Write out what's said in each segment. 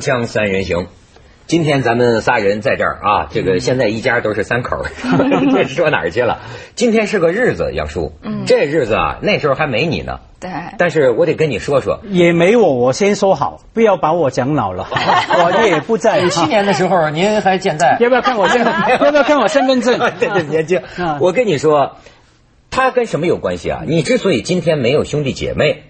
锵锵三人行，今天咱们仨人在这儿啊，这个现在一家都是三口儿，这 说哪儿去了？今天是个日子，杨叔，嗯这日子啊，那时候还没你呢，对，但是我得跟你说说，也没我，我先说好，不要把我讲老了，我也不在。九七年的时候您还健在，要不要看我身？要不要看我身份证？对对，年轻啊。我跟你说，他跟什么有关系啊？你之所以今天没有兄弟姐妹，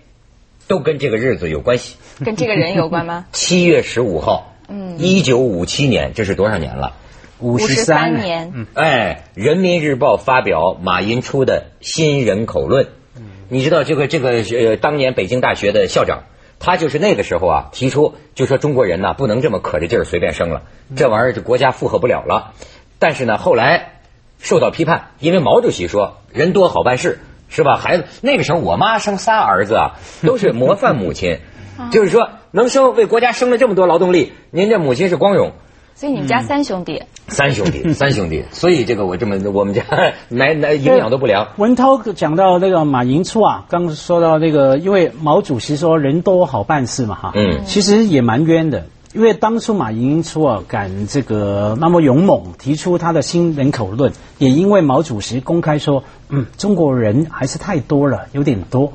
都跟这个日子有关系。跟这个人有关吗？七月十五号，嗯一九五七年，这是多少年了？五十三年，哎，《人民日报》发表马寅初的新人口论。嗯你知道这个这个呃，当年北京大学的校长，他就是那个时候啊提出，就说中国人呢不能这么可着劲儿随便生了，这玩意儿这国家负荷不了了。但是呢，后来受到批判，因为毛主席说人多好办事，是吧？孩子那个时候我妈生仨儿子啊，都是模范母亲 就是说能生为国家生了这么多劳动力，您这母亲是光荣。所以你们家三兄弟，三兄弟，三兄弟，所以这个我这么我们家奶奶营养都不良。文涛讲到那个马寅初啊，刚说到那个，因为毛主席说人多好办事嘛，哈，嗯其实也蛮冤的。因为当初马云初啊敢这个那么勇猛提出他的新人口论，也因为毛主席公开说，嗯，中国人还是太多了，有点多，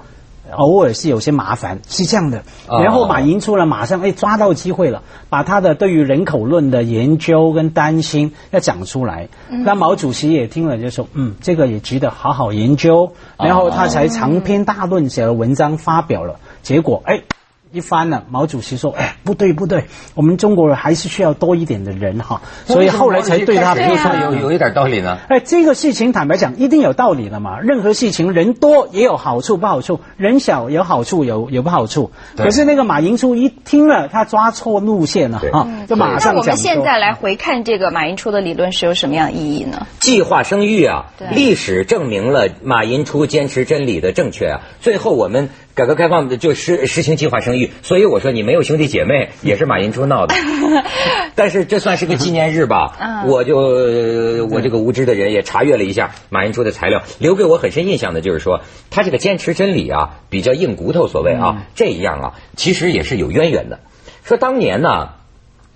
偶尔是有些麻烦，是这样的。哦然后马云初呢，马上哎抓到机会了，把他的对于人口论的研究跟担心要讲出来。那毛主席也听了就说，嗯，这个也值得好好研究。然后他才长篇大论写了文章发表了。结果哎。一翻呢，毛主席说：“哎，不对不对，我们中国人还是需要多一点的人哈。”所以后来才对他这说有有一点道理呢。哎，这个事情坦白讲，一定有道理的嘛。任何事情人多也有好处不好处，人少有好处有有不好处。可是那个马寅初一听了，他抓错路线了对啊，就马上讲我们现在来回看这个马寅初的理论是有什么样意义呢？计划生育啊对，历史证明了马寅初坚持真理的正确啊。最后我们改革开放就实实行计划生育，所以我说你没有兄弟姐妹也是马寅初闹的。但是这算是个纪念日吧？嗯我就呃我这个无知的人也查阅了一下马寅初的材料，留给我很深印象的就是说，他这个坚持真理啊，比较硬骨头，所谓啊，这样啊，其实也是有渊源的。说当年呢。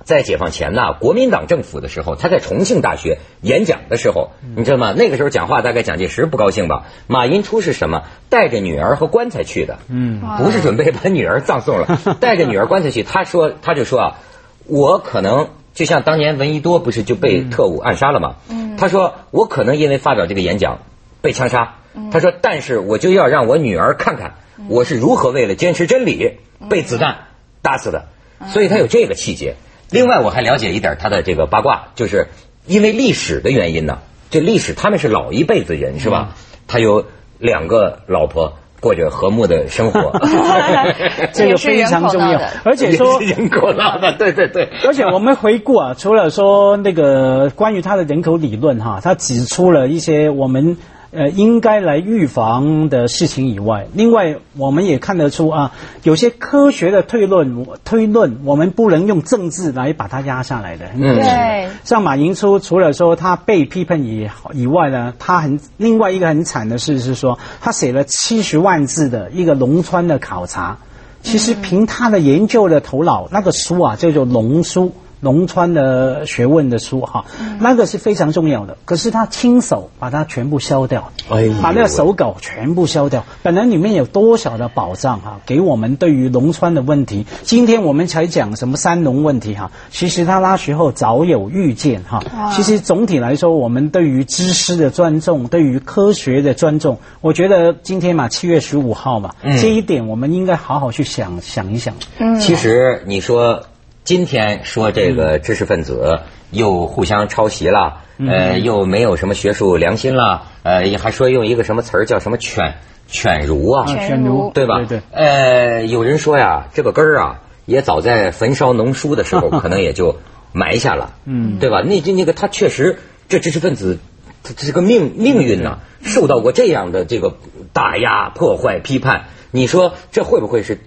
在解放前呢，国民党政府的时候，他在重庆大学演讲的时候，你知道吗？那个时候讲话，大概蒋介石不高兴吧？马寅初是什么？带着女儿和棺材去的，嗯，不是准备把女儿葬送了，带着女儿棺材去。他说，他就说啊，我可能就像当年闻一多不是就被特务暗杀了吗？嗯，他说我可能因为发表这个演讲被枪杀。他说，但是我就要让我女儿看看我是如何为了坚持真理被子弹打死的，所以他有这个气节。另外，我还了解一点他的这个八卦，就是因为历史的原因呢，这历史他们是老一辈子人是吧？他有两个老婆，过着和睦的生活，这个非常重要。而且说人口闹的，对对对。而且我们回顾啊，除了说那个关于他的人口理论哈，他指出了一些我们呃应该来预防的事情以外，另外我们也看得出啊，有些科学的推论推论，我们不能用政治来把它压下来的。嗯对像马寅初，除了说他被批判以以外呢，他很另外一个很惨的事是说，他写了七十万字的一个农村的考察。其实凭他的研究的头脑，那个书啊叫做农书。农川的学问的书哈，那个是非常重要的。可是他亲手把它全部消掉，哎把那个手稿全部消掉。本来里面有多少的宝藏哈，给我们对于农川的问题。今天我们才讲什么三农问题哈，其实他那时候早有预见哈。其实总体来说，我们对于知识的尊重，对于科学的尊重，我觉得今天嘛，七月十五号嘛，这一点我们应该好好去想想一想。其实你说今天说这个知识分子又互相抄袭了，呃，又没有什么学术良心了，呃，也还说用一个什么词儿叫什么犬犬儒啊，犬儒对吧？对对。呃，有人说呀，这个根儿啊，也早在焚烧农书的时候，可能也就埋下了，嗯，对吧？那那那个他确实，这知识分子。他这个命命运呢、受到过这样的这个打压、破坏、批判，你说这会不会是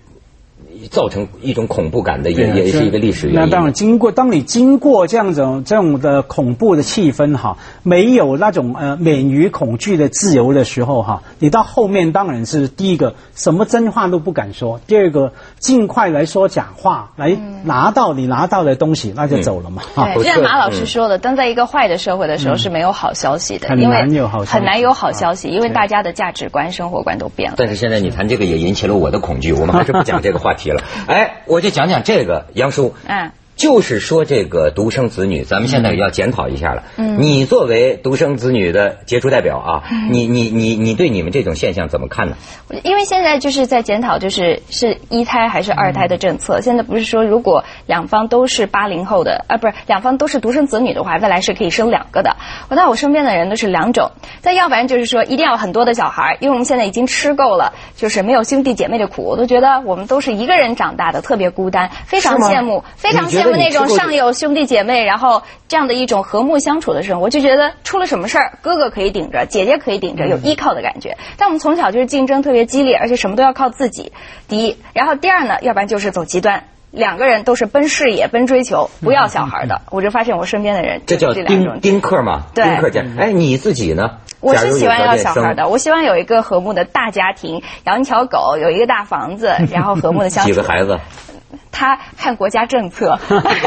造成一种恐怖感的，也也是一个历史原因。那当然，经过当你经过这样种这种的恐怖的气氛哈，没有那种呃免于恐惧的自由的时候哈，你到后面当然是第一个什么真话都不敢说，第二个尽快来说假话，来拿到你拿到的东西，那就走了嘛。对，就像马老师说的，当在一个坏的社会的时候是没有好消息的，很难有好很难有好消息，因为大家的价值观、生活观都变了。但是现在你谈这个也引起了我的恐惧，我们还是不讲这个话题哎，我就讲讲这个杨叔，嗯，就是说这个独生子女，咱们现在要检讨一下了。嗯，你作为独生子女的杰出代表啊，你你你你对你们这种现象怎么看呢？因为现在就是在检讨，就是是一胎还是二胎的政策。现在不是说如果两方都是八零后的啊，不是两方都是独生子女的话，未来是可以生两个的。我在我身边的人都是两种，再要不然就是说一定要很多的小孩，因为我们现在已经吃够了，就是没有兄弟姐妹的苦。我都觉得我们都是一个人长大的，特别孤单，非常羡慕，非常羡慕那种上有兄弟姐妹，然后这样的一种和睦相处的生活。就觉得出了什么事儿，哥哥可以顶着，姐姐可以顶着，有依靠的感觉。但我们从小就是竞争特别激烈，而且什么都要靠自己。第一，然后第二呢，要不然就是走极端，两个人都是奔事业、奔追求，不要小孩的。我就发现我身边的人这叫这两种丁丁克嘛？对丁克家。哎，你自己呢？我是喜欢要小孩的，我希望有一个和睦的大家庭，养一条狗，有一个大房子，然后和睦的相处。几个孩子？他看国家政策，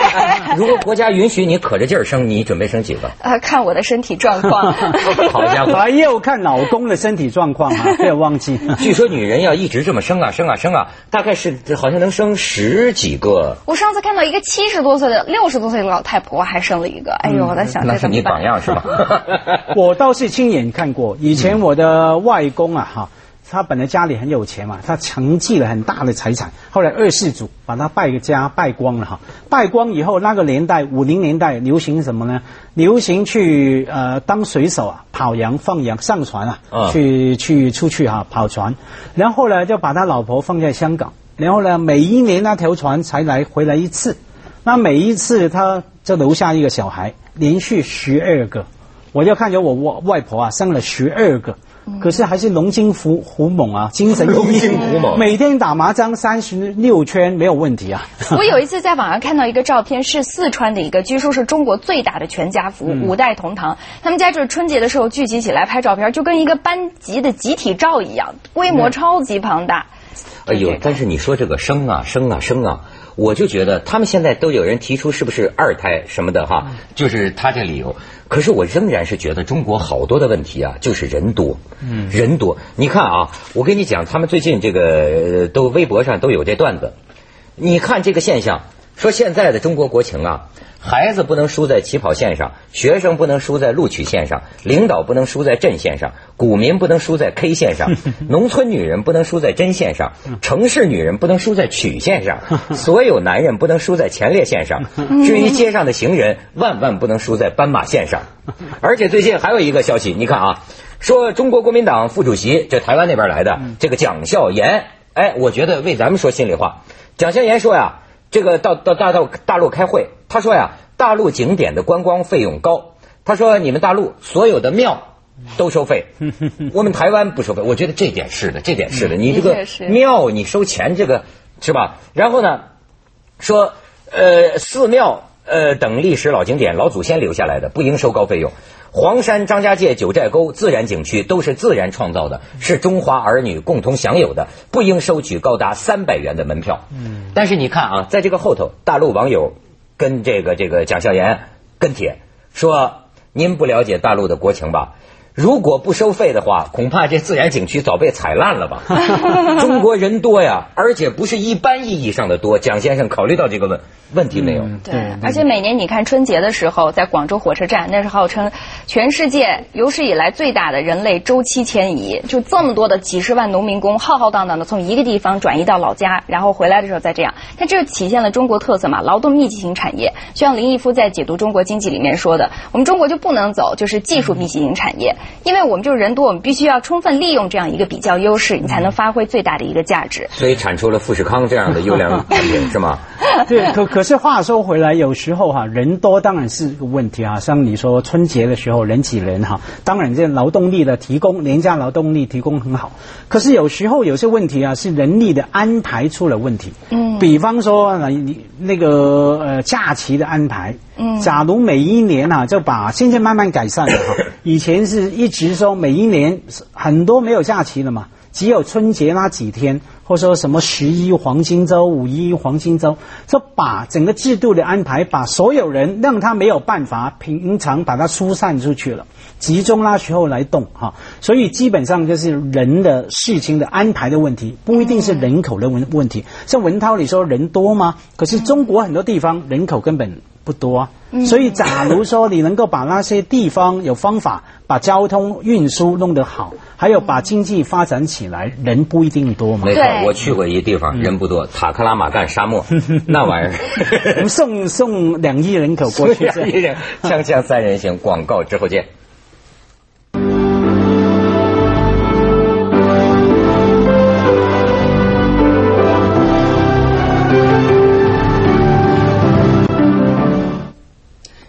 如果国家允许你可着劲儿生，你准备生几个？呃，看我的身体状况。好家伙！还要看老公的身体状况啊，不要忘记。据说女人要一直这么生啊生啊生啊，大概是好像能生十几个。我上次看到一个七十多岁的、六十多岁的老太婆还生了一个，哎呦，我在想那是你榜样是吧？我倒是亲眼看过，以前我的外公啊，哈，他本来家里很有钱嘛，他承继了很大的财产，后来二世祖把他败个家败光了哈，败光以后那个年代五零年代流行什么呢？流行去呃当水手啊，跑洋放洋上船啊，啊。去去出去哈、跑船，然后呢就把他老婆放在香港，然后呢每一年那条船才来回来一次，那每一次他就留下一个小孩，连续十二个。我就看着我外外婆啊，生了十二个，可是还是龙精虎虎猛啊，精神龙精虎猛每天打麻将三十六圈没有问题啊。我有一次在网上看到一个照片，是四川的一个，据说是中国最大的全家福，五代同堂。他们家就是春节的时候聚集起来拍照片，就跟一个班级的集体照一样，规模超级庞大。哎呦，但是你说这个生啊生啊生啊，我就觉得他们现在都有人提出是不是二胎什么的哈，就是他这理由。可是我仍然是觉得中国好多的问题啊，就是人多，嗯，人多。你看啊，我跟你讲，他们最近这个呃都微博上都有这段子，你看这个现象，说现在的中国国情啊，孩子不能输在起跑线上，学生不能输在录取线上，领导不能输在阵线上，股民不能输在 K 线上，农村女人不能输在针线上，城市女人不能输在曲线上，所有男人不能输在前列线上。至于街上的行人，万万不能输在斑马线上。而且最近还有一个消息，你看啊，说中国国民党副主席，这台湾那边来的这个蒋孝严，哎，我觉得为咱们说心里话，蒋孝严说呀，这个到到大到大陆开会，他说呀，大陆景点的观光费用高，他说你们大陆所有的庙。都收费，我们台湾不收费。我觉得这点是的，这点是的。你这个庙你收钱，这个是吧？然后呢，说呃寺庙呃等历史老景点，老祖先留下来的不应收高费用。黄山、张家界、九寨沟自然景区都是自然创造的，是中华儿女共同享有的，不应收取高达三百元的门票。嗯，但是你看啊，在这个后头，大陆网友跟这个这个蒋孝严跟帖说，您不了解大陆的国情吧？如果不收费的话，恐怕这自然景区早被踩烂了吧？中国人多呀，而且不是一般意义上的多。蒋先生考虑到这个问问题没有？对，而且每年你看春节的时候，在广州火车站，那是号称全世界有史以来最大的人类周期迁移，就这么多的几十万农民工浩浩荡荡的从一个地方转移到老家，然后回来的时候再这样。但这就体现了中国特色嘛，劳动密集型产业。就像林毅夫在解读中国经济里面说的，我们中国就不能走就是技术密集型产业，因为我们就是人多，我们必须要充分利用这样一个比较优势，你才能发挥最大的一个价值。所以产出了富士康这样的优良产品，是吗？对，可可是话说回来，有时候哈、人多当然是个问题啊、像你说春节的时候人挤人哈、当然这劳动力的提供，廉价劳动力提供很好。可是有时候有些问题啊，是人力的安排出了问题。嗯，嗯，比方说呢，你那个呃假期的安排，嗯，假如每一年啊就把现在慢慢改善了哈，以前是一直说每一年很多没有假期的嘛。只有春节那几天，或说什么十一黄金周、五一黄金周，就把整个制度的安排，把所有人让他没有办法平常把它疏散出去了，集中那时候来动哈。所以基本上就是人的事情的安排的问题，不一定是人口的问问题。像文涛你说人多吗？可是中国很多地方人口根本不多啊。所以假如说你能够把那些地方有方法把交通运输弄得好。还有把经济发展起来，人不一定多嘛。没错，我去过一地方，人不多，塔克拉玛干沙漠，那玩意儿，我们送送两亿人口过去。两亿人，锵锵三人行，广告之后见。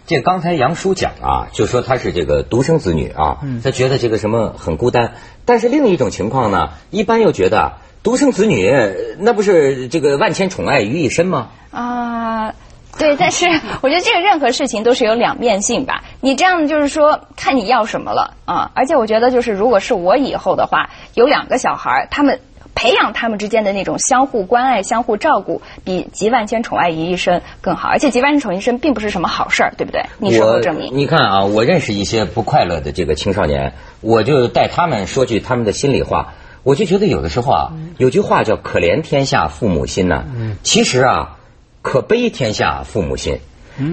这刚才杨叔讲啊，就说他是这个独生子女啊，他觉得这个什么很孤单。但是另一种情况呢，一般又觉得独生子女那不是这个万千宠爱于一身吗？啊，对。但是 我觉得这个任何事情都是有两面性吧。你这样就是说，看你要什么了啊。而且我觉得就是，如果是我以后的话，有两个小孩，他们。培养他们之间的那种相互关爱、相互照顾，比集万千宠爱于一身更好。而且集万千宠爱于一身并不是什么好事儿，对不对？你事后证明。你看啊，我认识一些不快乐的这个青少年，我就带他们说句他们的心里话。我就觉得有的时候啊，有句话叫“可怜天下父母心”呐。其实啊，可悲天下父母心。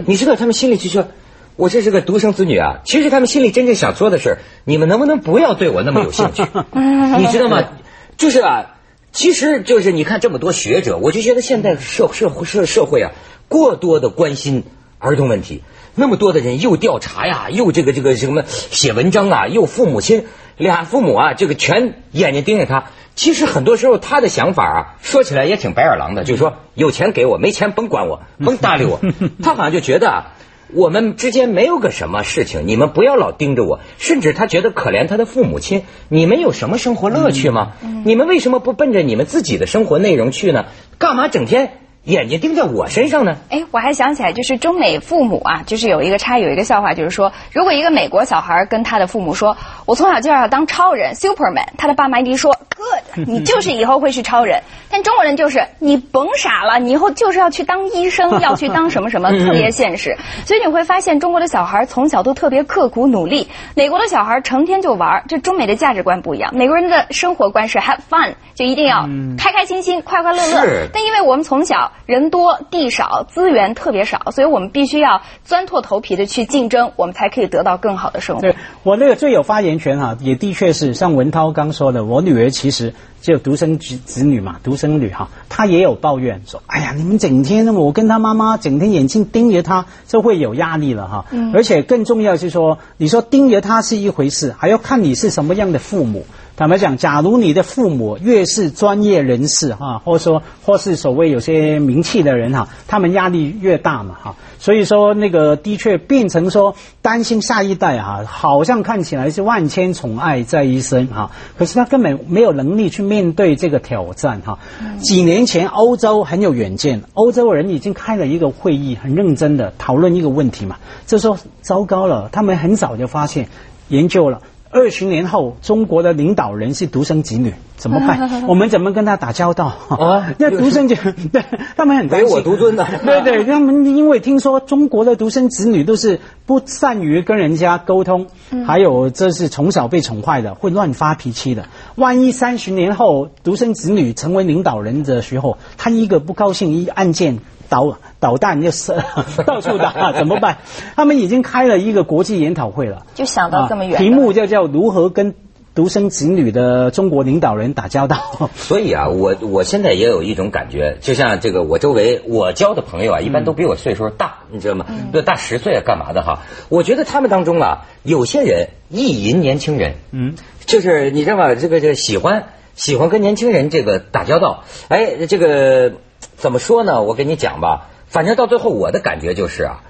你知道他们心里就说：“我这是个独生子女啊。”其实他们心里真正想说的是：“你们能不能不要对我那么有兴趣？” 你知道吗？就是啊，其实就是你看这么多学者，我就觉得现在社社会社社会啊，过多的关心儿童问题，那么多的人又调查呀，又这个这个什么写文章啊，又父母亲俩父母啊，这个全眼睛盯着他。其实很多时候他的想法啊，说起来也挺白眼狼的，就是说有钱给我，没钱甭管我，甭搭理我。他好像就觉得啊。我们之间没有个什么事情，你们不要老盯着我。甚至他觉得可怜他的父母亲，你们有什么生活乐趣吗？你们为什么不奔着你们自己的生活内容去呢？干嘛整天？眼睛盯在我身上呢？哎，我还想起来，就是中美父母啊，就是有一个差有一个笑话，就是说，如果一个美国小孩跟他的父母说：“我从小就要当超人，Superman。”他的爸妈一定说：“Good，你就是以后会是超人。”但中国人就是你甭傻了，你以后就是要去当医生，要去当什么什么，特别现实。所以你会发现，中国的小孩从小都特别刻苦努力，美国的小孩成天就玩。这中美的价值观不一样，美国人的生活观是 have fun，就一定要开开心心、快快乐乐。但因为我们从小。人多地少，资源特别少，所以我们必须要钻破头皮的去竞争，我们才可以得到更好的生活。对我那个最有发言权哈，也的确是像文涛刚说的，我女儿其实就独生子子女嘛，独生女哈，她也有抱怨说，哎呀，你们整天我跟她妈妈整天眼睛盯着她，就会有压力了哈。嗯。而且更重要是说，你说盯着她是一回事，还要看你是什么样的父母。坦白讲，假如你的父母越是专业人士哈，或者说或是所谓有些名气的人哈，他们压力越大嘛哈，所以说那个的确变成说担心下一代哈，好像看起来是万千宠爱在一身哈，可是他根本没有能力去面对这个挑战哈。几年前欧洲很有远见，欧洲人已经开了一个会议，很认真的讨论一个问题嘛，就说糟糕了，他们很早就发现研究了。二十年后，中国的领导人是独生子女，怎么办？我们怎么跟他打交道？啊，那独生子，对他们很担心。唯我独尊的，对对，他们因为听说中国的独生子女都是不善于跟人家沟通，还有这是从小被宠坏的，会乱发脾气的。万一三十年后独生子女成为领导人的时候，他一个不高兴，一按键。导导弹就是 到处打，怎么办？他们已经开了一个国际研讨会了，就想到这么远。题目就叫如何跟独生子女的中国领导人打交道。所以啊，我我现在也有一种感觉，就像这个我周围我交的朋友啊，一般都比我岁数大，你知道吗？那大十岁啊，干嘛的哈？我觉得他们当中啊，有些人意淫年轻人，嗯，就是你知道吗？这个这个喜欢喜欢跟年轻人这个打交道，哎，这个。怎么说呢？我跟你讲吧，反正到最后我的感觉就是啊，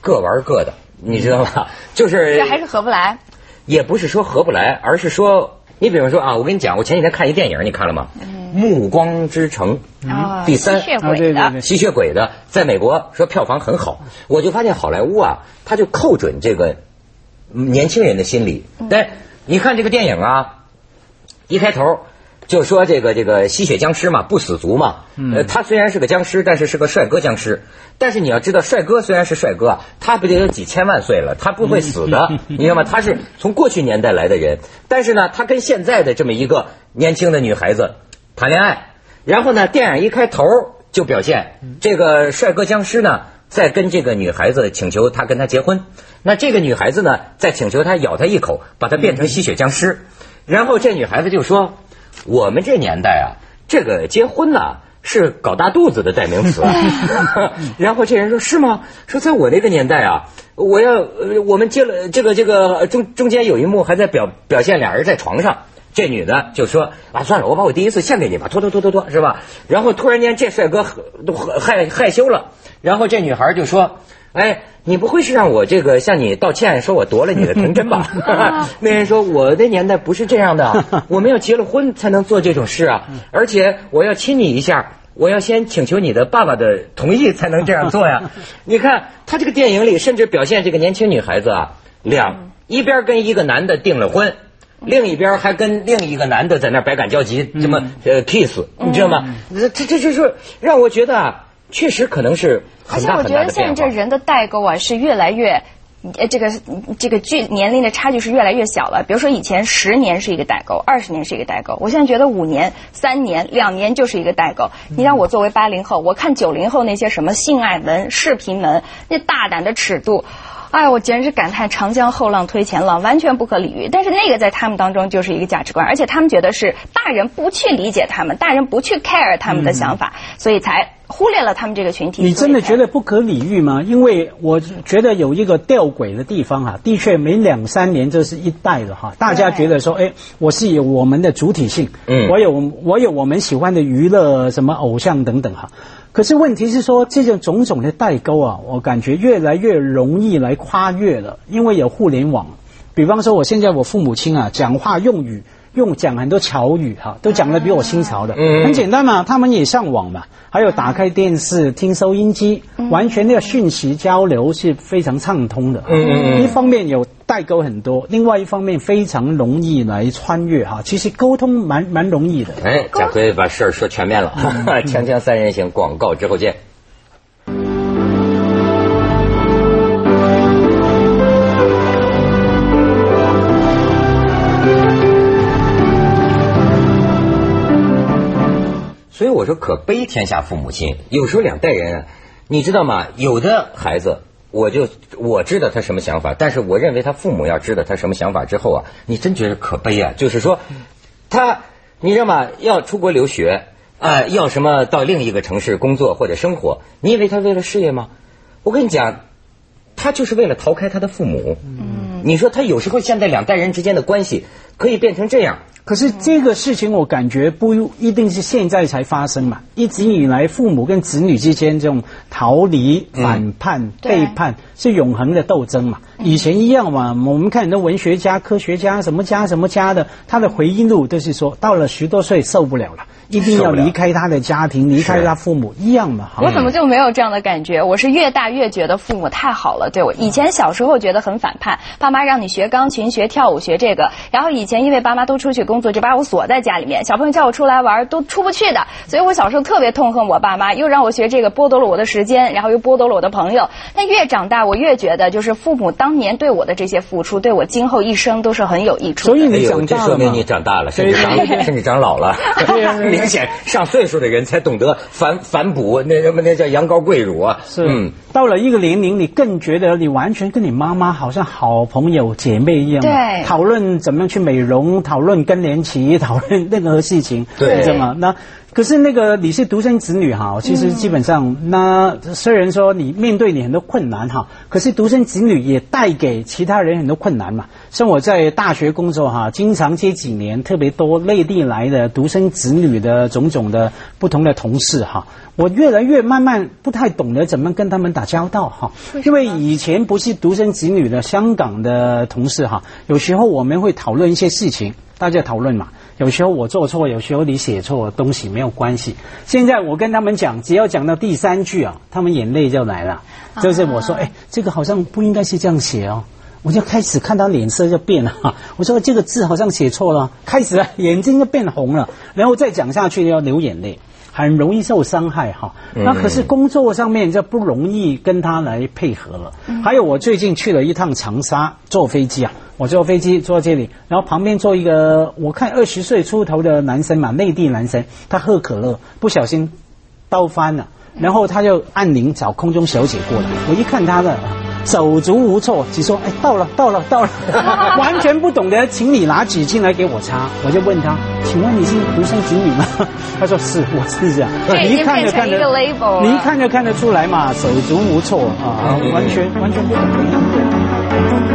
各玩各的，你知道吗？就是这还是合不来，也不是说合不来，而是说你比如说啊，我跟你讲，我前几天看一电影，你看了吗？暮光之城》啊第三吸血啊鬼的对对对，吸血鬼的，在美国说票房很好，我就发现好莱坞啊，他就扣准这个嗯年轻人的心理。但你看这个电影啊，一开头就说这个这个吸血僵尸嘛，不死族嘛，呃，他虽然是个僵尸，但是是个帅哥僵尸。但是你要知道，帅哥虽然是帅哥啊，他不得有几千万岁了，他不会死的，你知道吗？他是从过去年代来的人，但是呢，他跟现在的这么一个年轻的女孩子谈恋爱，然后呢，电影一开头就表现这个帅哥僵尸呢，在跟这个女孩子请求他跟她结婚，那这个女孩子呢，在请求他咬他一口，把他变成吸血僵尸，然后这女孩子就说：“我们这年代啊，这个结婚呐、是搞大肚子的代名词。然后这人说：“是吗？说在我那个年代啊，我要呃我们接了这个这个中中间有一幕还在表表现俩人在床上。”这女的就说啊，算了，我把我第一次献给你吧，拖拖拖拖拖，是吧？然后突然间这帅哥都害害羞了，然后这女孩就说：“哎，你不会是让我这个向你道歉，说我夺了你的童真吧？” 那人说：“我的年代不是这样的，我们要结了婚才能做这种事啊，而且我要亲你一下。”我要先请求你的爸爸的同意才能这样做呀！你看他这个电影里，甚至表现这个年轻女孩子啊，两一边跟一个男的订了婚，另一边还跟另一个男的在那百感交集，这么呃 kiss，你知道吗？这这这就是让我觉得啊，确实可能是而且我觉得现在。这人的代沟啊是越来越。呃，这个这个距年龄的差距是越来越小了。比如说以前十年是一个代沟，二十年是一个代沟，我现在觉得五年、三年、两年就是一个代沟。你让我作为八零后，我看九零后那些什么性爱文、视频文，那大胆的尺度。哎，我简直感叹长江后浪推前浪，完全不可理喻。但是那个在他们当中就是一个价值观，而且他们觉得是大人不去理解他们，大人不去 care 他们的想法，所以才忽略了他们这个群体。你真的觉得不可理喻吗？因为我觉得有一个吊诡的地方哈、的确每两三年这是一代的哈、大家觉得说，哎，我是有我们的主体性，嗯我有我有我们喜欢的娱乐，什么偶像等等哈。可是问题是说，这种种种的代沟啊，我感觉越来越容易来跨越了，因为有互联网。比方说，我现在我父母亲啊，讲话用语用讲很多潮语哈、都讲的比我新潮的，嗯很简单嘛，他们也上网嘛，还有打开电视、听收音机，完全那个讯息交流是非常畅通的。嗯嗯嗯一方面有代沟很多，另外一方面非常容易来穿越哈。其实沟通蛮蛮容易的。哎，贾奎把事儿说全面了，锵锵三人行，广告之后见。我说，可悲天下父母亲。有时候两代人啊，你知道吗？有的孩子，我就我知道他什么想法，但是我认为他父母要知道他什么想法之后啊，你真觉得可悲啊。就是说，他你知道吗？要出国留学啊、要什么到另一个城市工作或者生活，你以为他为了事业吗？我跟你讲，他就是为了逃开他的父母。嗯，你说他有时候现在两代人之间的关系可以变成这样。可是这个事情我感觉不一定是现在才发生嘛，一直以来父母跟子女之间这种逃离、反叛、背叛是永恒的斗争嘛。以前一样嘛，我们看很多文学家、科学家什么家什么家的，他的回忆录都是说，到了十多岁受不了了，一定要离开他的家庭，离开他父母，一样嘛。我怎么就没有这样的感觉？我是越大越觉得父母太好了，对我以前小时候觉得很反叛，爸妈让你学钢琴、学跳舞、学这个，然后以前因为爸妈都出去工作，就把我锁在家里面，小朋友叫我出来玩都出不去的，所以我小时候特别痛恨我爸妈，又让我学这个，剥夺了我的时间，然后又剥夺了我的朋友。但越长大，我越觉得就是父母当年对我的这些付出，对我今后一生都是很有益处的。所以你哎呦，长大了这说明你长大了，甚至长对对对甚至长老了。明显上岁数的人才懂得反反哺，那什么那叫羊羔跪乳啊。是，嗯，到了一个年龄，你更觉得你完全跟你妈妈好像好朋友、姐妹一样，对讨论怎么样去美容，讨论更年期，讨论任何事情，对你知道吗？那可是那个你是独生子女哈，其实基本上、那虽然说你面对你很多困难哈，可是独生子女也带给其他人很多困难嘛，像我在大学工作哈，经常这几年特别多内地来的独生子女的种种的不同的同事哈，我越来越慢慢不太懂得怎么跟他们打交道哈，因为以前不是独生子女的香港的同事哈，有时候我们会讨论一些事情，大家讨论嘛。有时候我做错，有时候你写错东西没有关系。现在我跟他们讲，只要讲到第三句啊，他们眼泪就来了。就是我说，哎，这个好像不应该是这样写哦，我就开始看他脸色就变了。我说这个字好像写错了，开始 眼睛就变红了，然后再讲下去要流眼泪，很容易受伤害哈。那可是工作上面就不容易跟他来配合了。还有我最近去了一趟长沙，坐飞机啊。我坐飞机坐这里，然后旁边坐一个我看二十岁出头的男生嘛，内地男生，他喝可乐不小心倒翻了，然后他就按铃找空中小姐过来。我一看他的手足无措，只说：“哎，到了，到了，到了。”完全不懂得，请你拿纸巾来给我擦。我就问他：“请问你是独生子女吗？” 他说：“是，我是这样。”你一看就看得，你一看就看得出来嘛，手足无措啊，完全完全不懂得应对。